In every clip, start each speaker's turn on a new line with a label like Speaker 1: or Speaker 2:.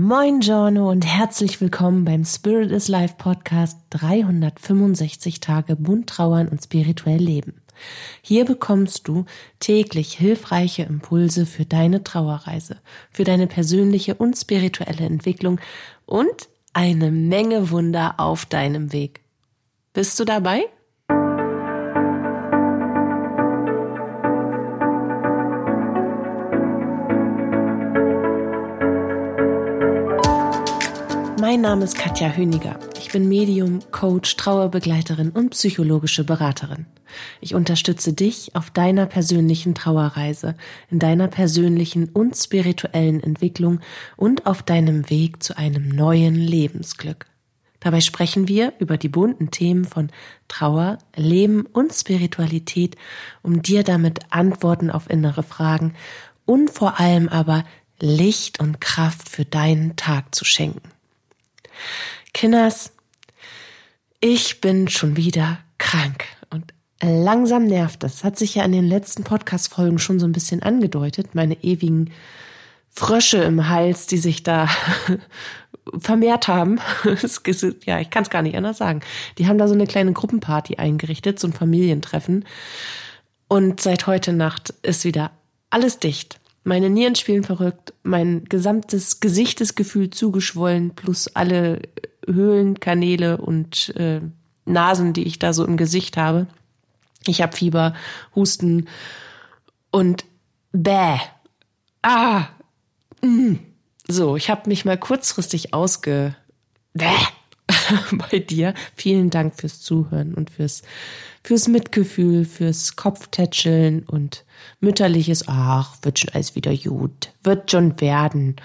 Speaker 1: Moin Giorno und herzlich willkommen beim Spirit is Life Podcast 365 Tage bunt trauern und spirituell leben. Hier bekommst du täglich hilfreiche Impulse für deine Trauerreise, für deine persönliche und spirituelle Entwicklung und eine Menge Wunder auf deinem Weg. Bist du dabei? Mein Name ist Katja Höniger. Ich bin Medium, Coach, Trauerbegleiterin und psychologische Beraterin. Ich unterstütze dich auf deiner persönlichen Trauerreise, in deiner persönlichen und spirituellen Entwicklung und auf deinem Weg zu einem neuen Lebensglück. Dabei sprechen wir über die bunten Themen von Trauer, Leben und Spiritualität, um dir damit Antworten auf innere Fragen und vor allem aber Licht und Kraft für deinen Tag zu schenken. Kinders, ich bin schon wieder krank und langsam nervt das. Hat sich ja in den letzten Podcast-Folgen schon so ein bisschen angedeutet. Meine ewigen Frösche im Hals, die sich da vermehrt haben. ja, ich kann es gar nicht anders sagen. Die haben da so eine kleine Gruppenparty eingerichtet, so ein Familientreffen. Und seit heute Nacht ist wieder alles dicht. Meine Nieren spielen verrückt, mein gesamtes Gesicht ist gefühlt zugeschwollen, plus alle Höhlenkanäle und äh, Nasen, die ich da so im Gesicht habe. Ich habe Fieber, Husten und bäh. Ah. Mm. So, ich habe mich mal kurzfristig ausge bäh bei dir. Vielen Dank fürs Zuhören und fürs, fürs Mitgefühl, fürs Kopftätscheln und mütterliches, ach, wird schon alles wieder gut, wird schon werden.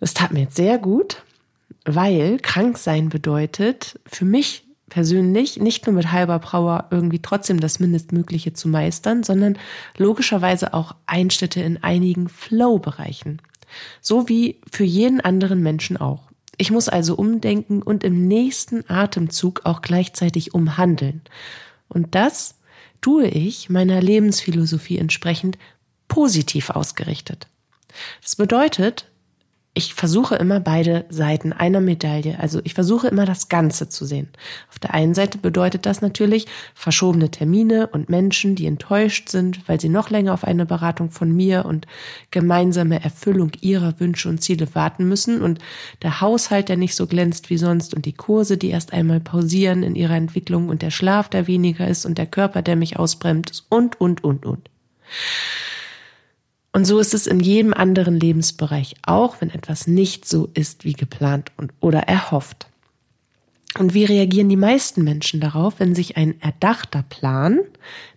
Speaker 1: Das tat mir jetzt sehr gut, weil krank sein bedeutet für mich persönlich nicht nur mit halber Brauer irgendwie trotzdem das Mindestmögliche zu meistern, sondern logischerweise auch Einschnitte in einigen Flow-Bereichen. So wie für jeden anderen Menschen auch. Ich muss also umdenken und im nächsten Atemzug auch gleichzeitig umhandeln. Und das tue ich meiner Lebensphilosophie entsprechend positiv ausgerichtet. Das bedeutet, ich versuche immer beide Seiten einer Medaille. Also ich versuche immer das Ganze zu sehen. Auf der einen Seite bedeutet das natürlich verschobene Termine und Menschen, die enttäuscht sind, weil sie noch länger auf eine Beratung von mir und gemeinsame Erfüllung ihrer Wünsche und Ziele warten müssen und der Haushalt, der nicht so glänzt wie sonst und die Kurse, die erst einmal pausieren in ihrer Entwicklung und der Schlaf, der weniger ist und der Körper, der mich ausbremst und, und, und, und. Und so ist es in jedem anderen Lebensbereich auch, wenn etwas nicht so ist wie geplant und oder erhofft. Und wie reagieren die meisten Menschen darauf, wenn sich ein erdachter Plan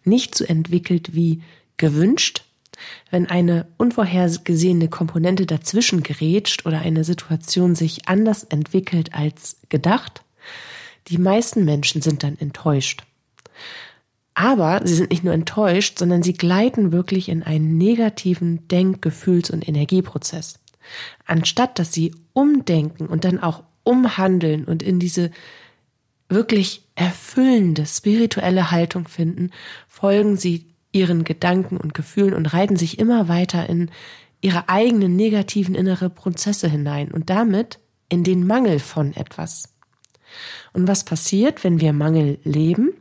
Speaker 1: nicht so entwickelt wie gewünscht, wenn eine unvorhergesehene Komponente dazwischen gerätscht oder eine Situation sich anders entwickelt als gedacht? Die meisten Menschen sind dann enttäuscht. Aber sie sind nicht nur enttäuscht, sondern sie gleiten wirklich in einen negativen Denk-, Gefühls- und Energieprozess. Anstatt dass sie umdenken und dann auch umhandeln und in diese wirklich erfüllende spirituelle Haltung finden, folgen sie ihren Gedanken und Gefühlen und reiten sich immer weiter in ihre eigenen negativen innere Prozesse hinein und damit in den Mangel von etwas. Und was passiert, wenn wir Mangel leben?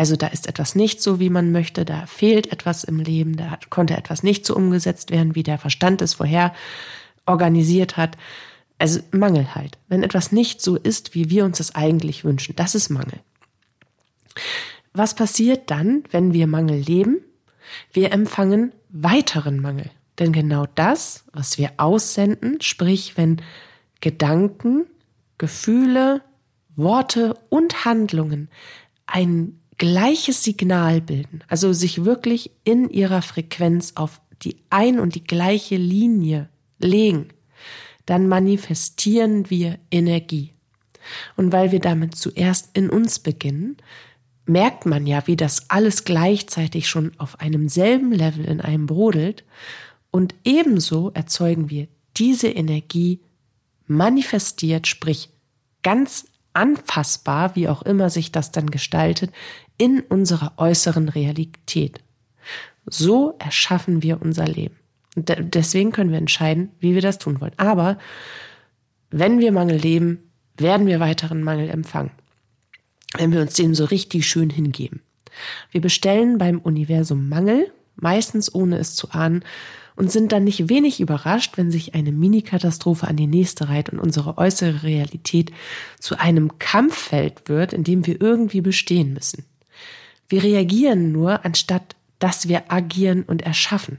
Speaker 1: Also da ist etwas nicht so, wie man möchte, da fehlt etwas im Leben, da konnte etwas nicht so umgesetzt werden, wie der Verstand es vorher organisiert hat. Also Mangel halt. Wenn etwas nicht so ist, wie wir uns das eigentlich wünschen, das ist Mangel. Was passiert dann, wenn wir Mangel leben? Wir empfangen weiteren Mangel. Denn genau das, was wir aussenden, sprich wenn Gedanken, Gefühle, Worte und Handlungen einen gleiches Signal bilden, also sich wirklich in ihrer Frequenz auf die ein und die gleiche Linie legen, dann manifestieren wir Energie. Und weil wir damit zuerst in uns beginnen, merkt man ja, wie das alles gleichzeitig schon auf einem selben Level in einem brodelt. Und ebenso erzeugen wir diese Energie manifestiert, sprich ganz anfassbar, wie auch immer sich das dann gestaltet, in unserer äußeren Realität. So erschaffen wir unser Leben. Und deswegen können wir entscheiden, wie wir das tun wollen. Aber wenn wir Mangel leben, werden wir weiteren Mangel empfangen. Wenn wir uns dem so richtig schön hingeben. Wir bestellen beim Universum Mangel, meistens ohne es zu ahnen, und sind dann nicht wenig überrascht, wenn sich eine Mini-Katastrophe an die nächste reiht und unsere äußere Realität zu einem Kampffeld wird, in dem wir irgendwie bestehen müssen. Wir reagieren nur, anstatt dass wir agieren und erschaffen.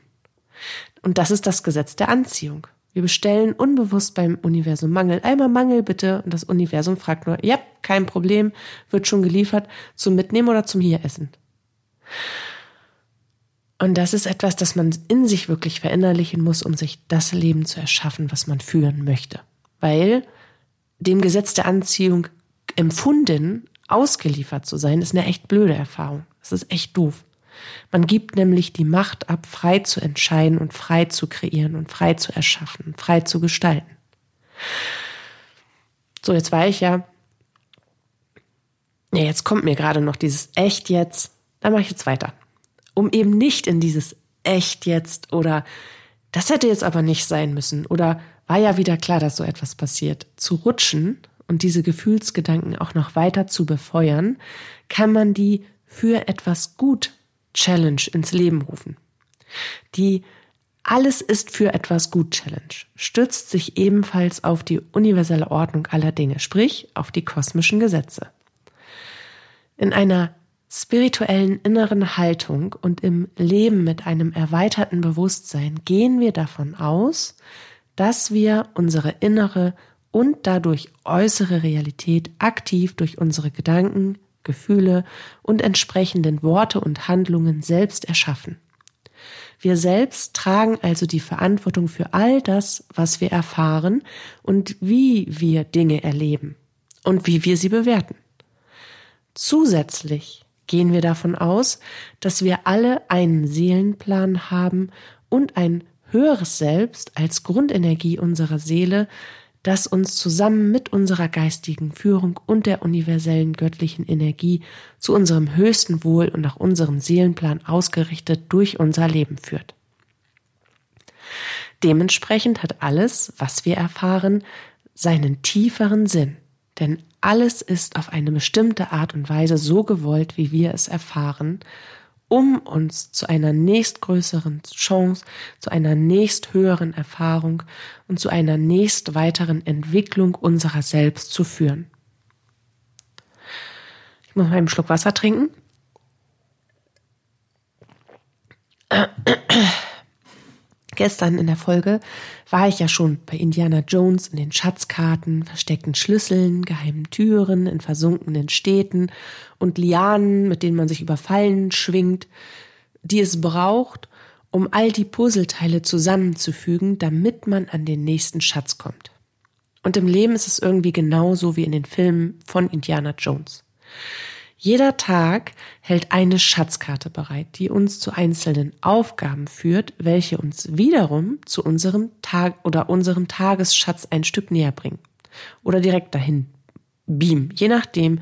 Speaker 1: Und das ist das Gesetz der Anziehung. Wir bestellen unbewusst beim Universum Mangel. Einmal Mangel bitte. Und das Universum fragt nur, ja, kein Problem, wird schon geliefert, zum Mitnehmen oder zum Hieressen. Und das ist etwas, das man in sich wirklich verinnerlichen muss, um sich das Leben zu erschaffen, was man führen möchte. Weil dem Gesetz der Anziehung empfunden, ausgeliefert zu sein, ist eine echt blöde Erfahrung. Das ist echt doof. Man gibt nämlich die Macht ab, frei zu entscheiden und frei zu kreieren und frei zu erschaffen, frei zu gestalten. So, jetzt war ich ja. Ja, jetzt kommt mir gerade noch dieses echt jetzt. Da mache ich jetzt weiter. Um eben nicht in dieses echt jetzt oder das hätte jetzt aber nicht sein müssen oder war ja wieder klar, dass so etwas passiert, zu rutschen und diese Gefühlsgedanken auch noch weiter zu befeuern, kann man die für etwas gut Challenge ins Leben rufen. Die alles ist für etwas gut Challenge stützt sich ebenfalls auf die universelle Ordnung aller Dinge, sprich auf die kosmischen Gesetze. In einer spirituellen inneren Haltung und im Leben mit einem erweiterten Bewusstsein gehen wir davon aus, dass wir unsere innere und dadurch äußere Realität aktiv durch unsere Gedanken, Gefühle und entsprechenden Worte und Handlungen selbst erschaffen. Wir selbst tragen also die Verantwortung für all das, was wir erfahren und wie wir Dinge erleben und wie wir sie bewerten. Zusätzlich gehen wir davon aus, dass wir alle einen Seelenplan haben und ein höheres Selbst als Grundenergie unserer Seele, das uns zusammen mit unserer geistigen Führung und der universellen göttlichen Energie zu unserem höchsten Wohl und nach unserem Seelenplan ausgerichtet durch unser Leben führt. Dementsprechend hat alles, was wir erfahren, seinen tieferen Sinn, denn alles ist auf eine bestimmte Art und Weise so gewollt, wie wir es erfahren, um uns zu einer nächstgrößeren Chance, zu einer nächsthöheren Erfahrung und zu einer nächst weiteren Entwicklung unserer selbst zu führen. Ich muss mal einen Schluck Wasser trinken. Gestern in der Folge war ich ja schon bei Indiana Jones in den Schatzkarten, versteckten Schlüsseln, geheimen Türen, in versunkenen Städten und Lianen, mit denen man sich über Fallen schwingt, die es braucht, um all die Puzzleteile zusammenzufügen, damit man an den nächsten Schatz kommt. Und im Leben ist es irgendwie genauso wie in den Filmen von Indiana Jones. Jeder Tag hält eine Schatzkarte bereit, die uns zu einzelnen Aufgaben führt, welche uns wiederum zu unserem Tag oder unserem Tagesschatz ein Stück näher bringen. Oder direkt dahin beamen, je nachdem,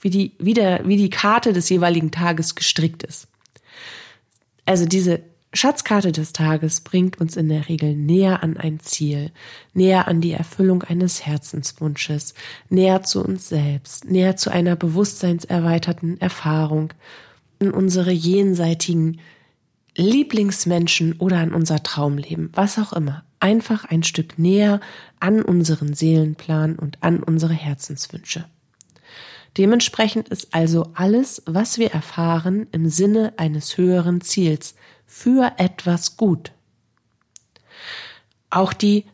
Speaker 1: wie die, wie, der, wie die Karte des jeweiligen Tages gestrickt ist. Also diese Schatzkarte des Tages bringt uns in der Regel näher an ein Ziel, näher an die Erfüllung eines Herzenswunsches, näher zu uns selbst, näher zu einer bewusstseinserweiterten Erfahrung, an unsere jenseitigen Lieblingsmenschen oder an unser Traumleben, was auch immer. Einfach ein Stück näher an unseren Seelenplan und an unsere Herzenswünsche. Dementsprechend ist also alles, was wir erfahren, im Sinne eines höheren Ziels, für etwas gut. Auch die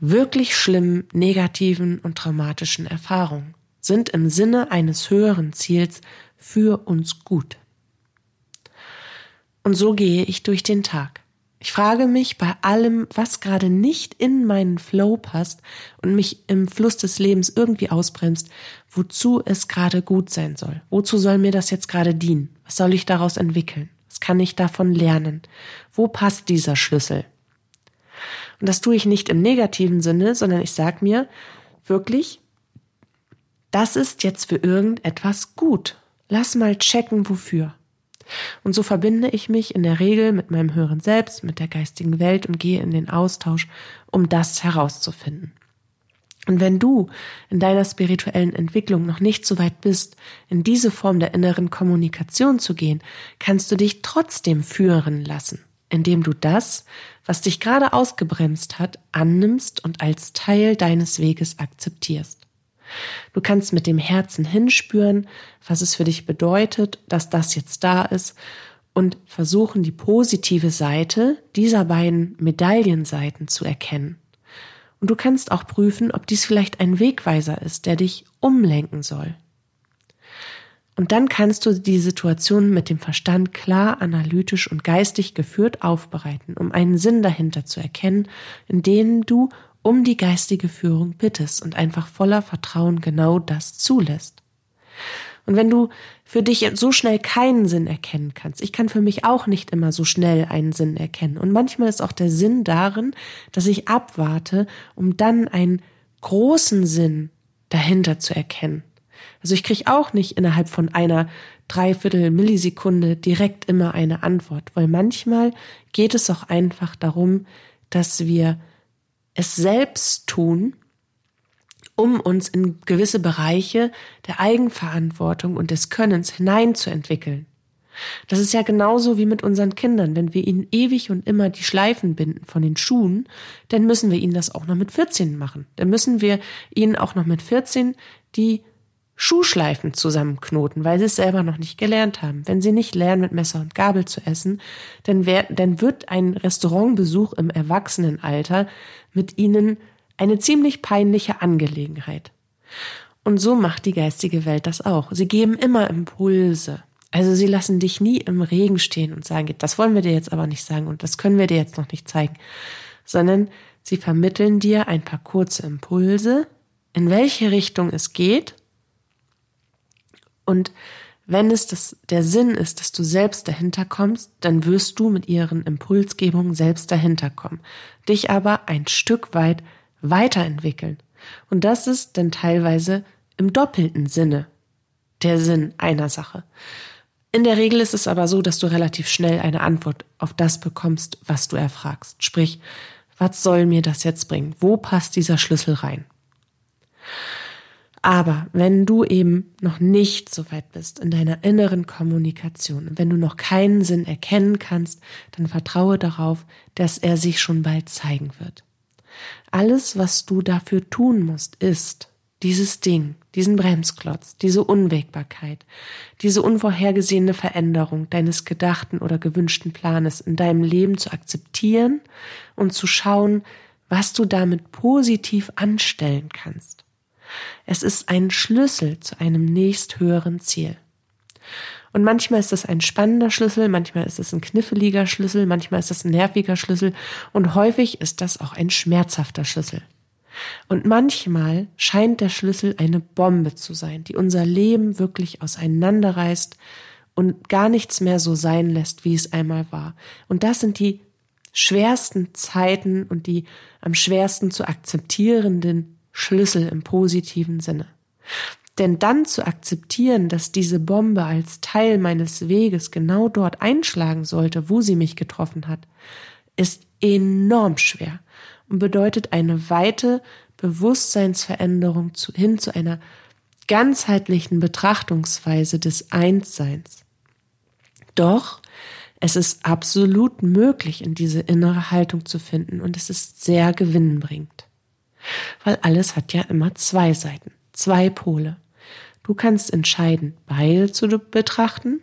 Speaker 1: wirklich schlimmen, negativen und traumatischen Erfahrungen sind im Sinne eines höheren Ziels für uns gut. Und so gehe ich durch den Tag. Ich frage mich bei allem, was gerade nicht in meinen Flow passt und mich im Fluss des Lebens irgendwie ausbremst, wozu es gerade gut sein soll. Wozu soll mir das jetzt gerade dienen? Was soll ich daraus entwickeln? Kann ich davon lernen? Wo passt dieser Schlüssel? Und das tue ich nicht im negativen Sinne, sondern ich sage mir wirklich, das ist jetzt für irgendetwas gut. Lass mal checken, wofür. Und so verbinde ich mich in der Regel mit meinem höheren Selbst, mit der geistigen Welt und gehe in den Austausch, um das herauszufinden. Und wenn du in deiner spirituellen Entwicklung noch nicht so weit bist, in diese Form der inneren Kommunikation zu gehen, kannst du dich trotzdem führen lassen, indem du das, was dich gerade ausgebremst hat, annimmst und als Teil deines Weges akzeptierst. Du kannst mit dem Herzen hinspüren, was es für dich bedeutet, dass das jetzt da ist und versuchen, die positive Seite dieser beiden Medaillenseiten zu erkennen. Und du kannst auch prüfen, ob dies vielleicht ein Wegweiser ist, der dich umlenken soll. Und dann kannst du die Situation mit dem Verstand klar, analytisch und geistig geführt aufbereiten, um einen Sinn dahinter zu erkennen, in dem du um die geistige Führung bittest und einfach voller Vertrauen genau das zulässt. Und wenn du für dich so schnell keinen Sinn erkennen kannst, ich kann für mich auch nicht immer so schnell einen Sinn erkennen. Und manchmal ist auch der Sinn darin, dass ich abwarte, um dann einen großen Sinn dahinter zu erkennen. Also ich kriege auch nicht innerhalb von einer Dreiviertel Millisekunde direkt immer eine Antwort, weil manchmal geht es auch einfach darum, dass wir es selbst tun um uns in gewisse Bereiche der Eigenverantwortung und des Könnens hineinzuentwickeln. Das ist ja genauso wie mit unseren Kindern. Wenn wir ihnen ewig und immer die Schleifen binden von den Schuhen, dann müssen wir ihnen das auch noch mit 14 machen. Dann müssen wir ihnen auch noch mit 14 die Schuhschleifen zusammenknoten, weil sie es selber noch nicht gelernt haben. Wenn sie nicht lernen, mit Messer und Gabel zu essen, dann, wär, dann wird ein Restaurantbesuch im Erwachsenenalter mit ihnen eine ziemlich peinliche Angelegenheit. Und so macht die geistige Welt das auch. Sie geben immer Impulse. Also sie lassen dich nie im Regen stehen und sagen, das wollen wir dir jetzt aber nicht sagen und das können wir dir jetzt noch nicht zeigen, sondern sie vermitteln dir ein paar kurze Impulse, in welche Richtung es geht. Und wenn es das, der Sinn ist, dass du selbst dahinter kommst, dann wirst du mit ihren Impulsgebungen selbst dahinter kommen, dich aber ein Stück weit weiterentwickeln. Und das ist dann teilweise im doppelten Sinne der Sinn einer Sache. In der Regel ist es aber so, dass du relativ schnell eine Antwort auf das bekommst, was du erfragst. Sprich, was soll mir das jetzt bringen? Wo passt dieser Schlüssel rein? Aber wenn du eben noch nicht so weit bist in deiner inneren Kommunikation wenn du noch keinen Sinn erkennen kannst, dann vertraue darauf, dass er sich schon bald zeigen wird. Alles, was du dafür tun musst, ist dieses Ding, diesen Bremsklotz, diese Unwägbarkeit, diese unvorhergesehene Veränderung deines gedachten oder gewünschten Planes in deinem Leben zu akzeptieren und zu schauen, was du damit positiv anstellen kannst. Es ist ein Schlüssel zu einem nächsthöheren Ziel. Und manchmal ist es ein spannender Schlüssel, manchmal ist es ein kniffeliger Schlüssel, manchmal ist es ein nerviger Schlüssel und häufig ist das auch ein schmerzhafter Schlüssel. Und manchmal scheint der Schlüssel eine Bombe zu sein, die unser Leben wirklich auseinanderreißt und gar nichts mehr so sein lässt, wie es einmal war. Und das sind die schwersten Zeiten und die am schwersten zu akzeptierenden Schlüssel im positiven Sinne. Denn dann zu akzeptieren, dass diese Bombe als Teil meines Weges genau dort einschlagen sollte, wo sie mich getroffen hat, ist enorm schwer und bedeutet eine weite Bewusstseinsveränderung zu, hin zu einer ganzheitlichen Betrachtungsweise des Einsseins. Doch es ist absolut möglich, in diese innere Haltung zu finden und es ist sehr gewinnbringend. Weil alles hat ja immer zwei Seiten, zwei Pole. Du kannst entscheiden, beide zu betrachten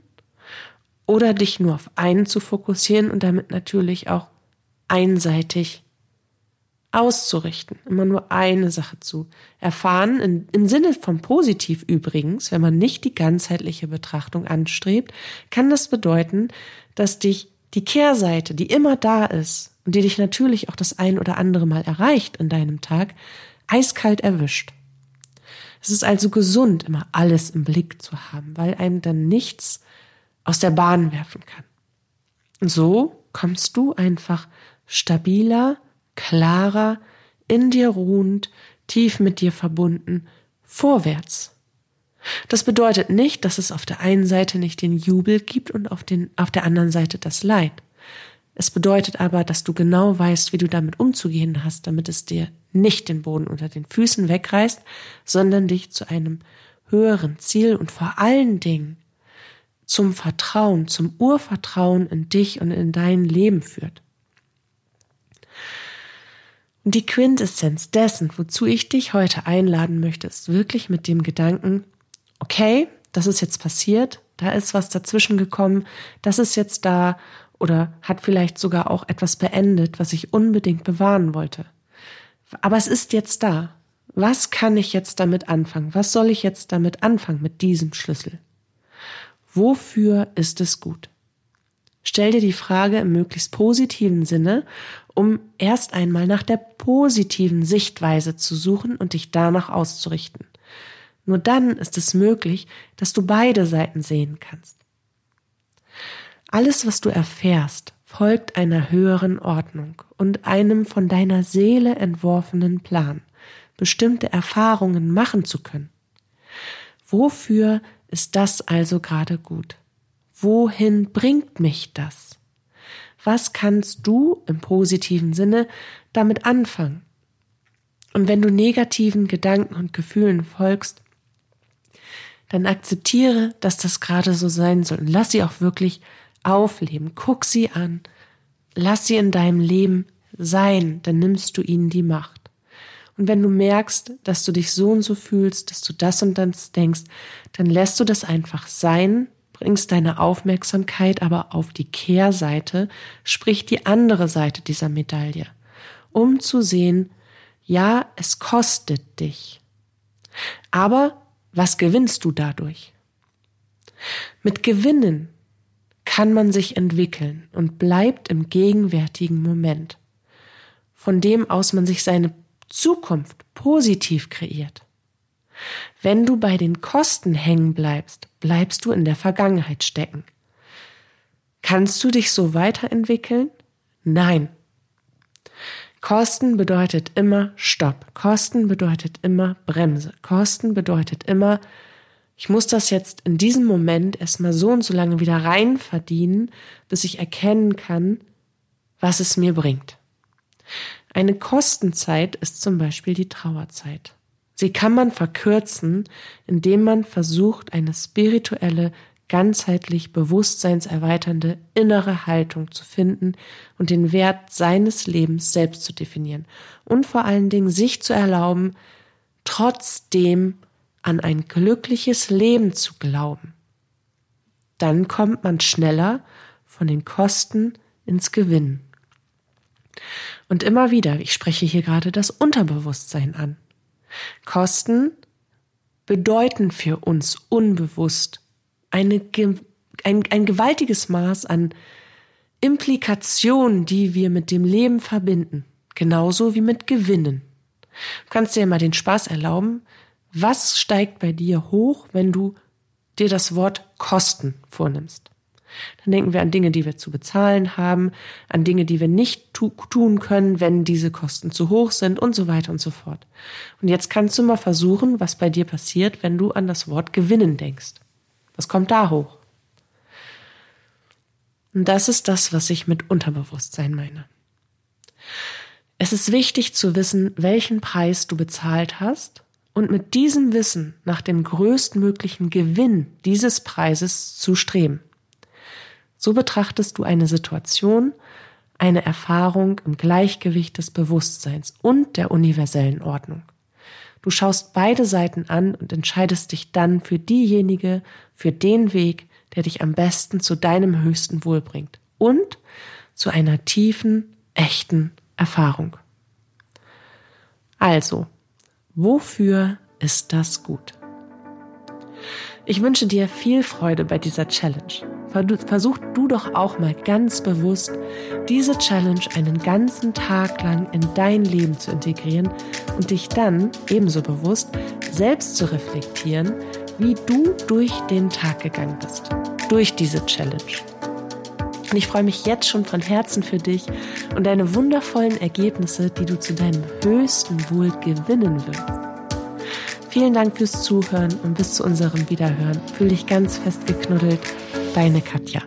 Speaker 1: oder dich nur auf einen zu fokussieren und damit natürlich auch einseitig auszurichten, immer nur eine Sache zu erfahren, in, im Sinne von positiv übrigens, wenn man nicht die ganzheitliche Betrachtung anstrebt, kann das bedeuten, dass dich die Kehrseite, die immer da ist und die dich natürlich auch das ein oder andere Mal erreicht in deinem Tag, eiskalt erwischt. Es ist also gesund, immer alles im Blick zu haben, weil einem dann nichts aus der Bahn werfen kann. Und so kommst du einfach stabiler, klarer, in dir ruhend, tief mit dir verbunden, vorwärts. Das bedeutet nicht, dass es auf der einen Seite nicht den Jubel gibt und auf, den, auf der anderen Seite das Leid. Es bedeutet aber, dass du genau weißt, wie du damit umzugehen hast, damit es dir nicht den Boden unter den Füßen wegreißt, sondern dich zu einem höheren Ziel und vor allen Dingen zum Vertrauen, zum Urvertrauen in dich und in dein Leben führt. Und die Quintessenz dessen, wozu ich dich heute einladen möchte, ist wirklich mit dem Gedanken, okay, das ist jetzt passiert, da ist was dazwischen gekommen, das ist jetzt da oder hat vielleicht sogar auch etwas beendet, was ich unbedingt bewahren wollte. Aber es ist jetzt da. Was kann ich jetzt damit anfangen? Was soll ich jetzt damit anfangen mit diesem Schlüssel? Wofür ist es gut? Stell dir die Frage im möglichst positiven Sinne, um erst einmal nach der positiven Sichtweise zu suchen und dich danach auszurichten. Nur dann ist es möglich, dass du beide Seiten sehen kannst. Alles, was du erfährst, folgt einer höheren Ordnung und einem von deiner Seele entworfenen Plan, bestimmte Erfahrungen machen zu können. Wofür ist das also gerade gut? Wohin bringt mich das? Was kannst du im positiven Sinne damit anfangen? Und wenn du negativen Gedanken und Gefühlen folgst, dann akzeptiere, dass das gerade so sein soll und lass sie auch wirklich aufleben. Guck sie an. Lass sie in deinem Leben sein, dann nimmst du ihnen die Macht. Und wenn du merkst, dass du dich so und so fühlst, dass du das und das denkst, dann lässt du das einfach sein, bringst deine Aufmerksamkeit aber auf die Kehrseite, sprich die andere Seite dieser Medaille, um zu sehen, ja, es kostet dich. Aber was gewinnst du dadurch? Mit Gewinnen kann man sich entwickeln und bleibt im gegenwärtigen Moment, von dem aus man sich seine Zukunft positiv kreiert. Wenn du bei den Kosten hängen bleibst, bleibst du in der Vergangenheit stecken. Kannst du dich so weiterentwickeln? Nein. Kosten bedeutet immer Stopp. Kosten bedeutet immer Bremse. Kosten bedeutet immer ich muss das jetzt in diesem Moment erstmal so und so lange wieder rein verdienen, bis ich erkennen kann, was es mir bringt. Eine Kostenzeit ist zum Beispiel die Trauerzeit. Sie kann man verkürzen, indem man versucht, eine spirituelle, ganzheitlich bewusstseinserweiternde innere Haltung zu finden und den Wert seines Lebens selbst zu definieren und vor allen Dingen sich zu erlauben, trotzdem an ein glückliches Leben zu glauben. Dann kommt man schneller von den Kosten ins Gewinn. Und immer wieder, ich spreche hier gerade das Unterbewusstsein an. Kosten bedeuten für uns unbewusst eine, ein, ein gewaltiges Maß an Implikationen, die wir mit dem Leben verbinden, genauso wie mit Gewinnen. Du kannst dir mal den Spaß erlauben, was steigt bei dir hoch, wenn du dir das Wort Kosten vornimmst? Dann denken wir an Dinge, die wir zu bezahlen haben, an Dinge, die wir nicht tu tun können, wenn diese Kosten zu hoch sind und so weiter und so fort. Und jetzt kannst du mal versuchen, was bei dir passiert, wenn du an das Wort gewinnen denkst. Was kommt da hoch? Und das ist das, was ich mit Unterbewusstsein meine. Es ist wichtig zu wissen, welchen Preis du bezahlt hast und mit diesem Wissen nach dem größtmöglichen Gewinn dieses Preises zu streben. So betrachtest du eine Situation, eine Erfahrung im Gleichgewicht des Bewusstseins und der universellen Ordnung. Du schaust beide Seiten an und entscheidest dich dann für diejenige, für den Weg, der dich am besten zu deinem höchsten Wohl bringt und zu einer tiefen, echten Erfahrung. Also, Wofür ist das gut? Ich wünsche dir viel Freude bei dieser Challenge. Versuch du doch auch mal ganz bewusst, diese Challenge einen ganzen Tag lang in dein Leben zu integrieren und dich dann ebenso bewusst selbst zu reflektieren, wie du durch den Tag gegangen bist. Durch diese Challenge. Und ich freue mich jetzt schon von Herzen für dich und deine wundervollen Ergebnisse, die du zu deinem höchsten Wohl gewinnen wirst. Vielen Dank fürs Zuhören und bis zu unserem Wiederhören. Fühl dich ganz fest geknuddelt. Deine Katja.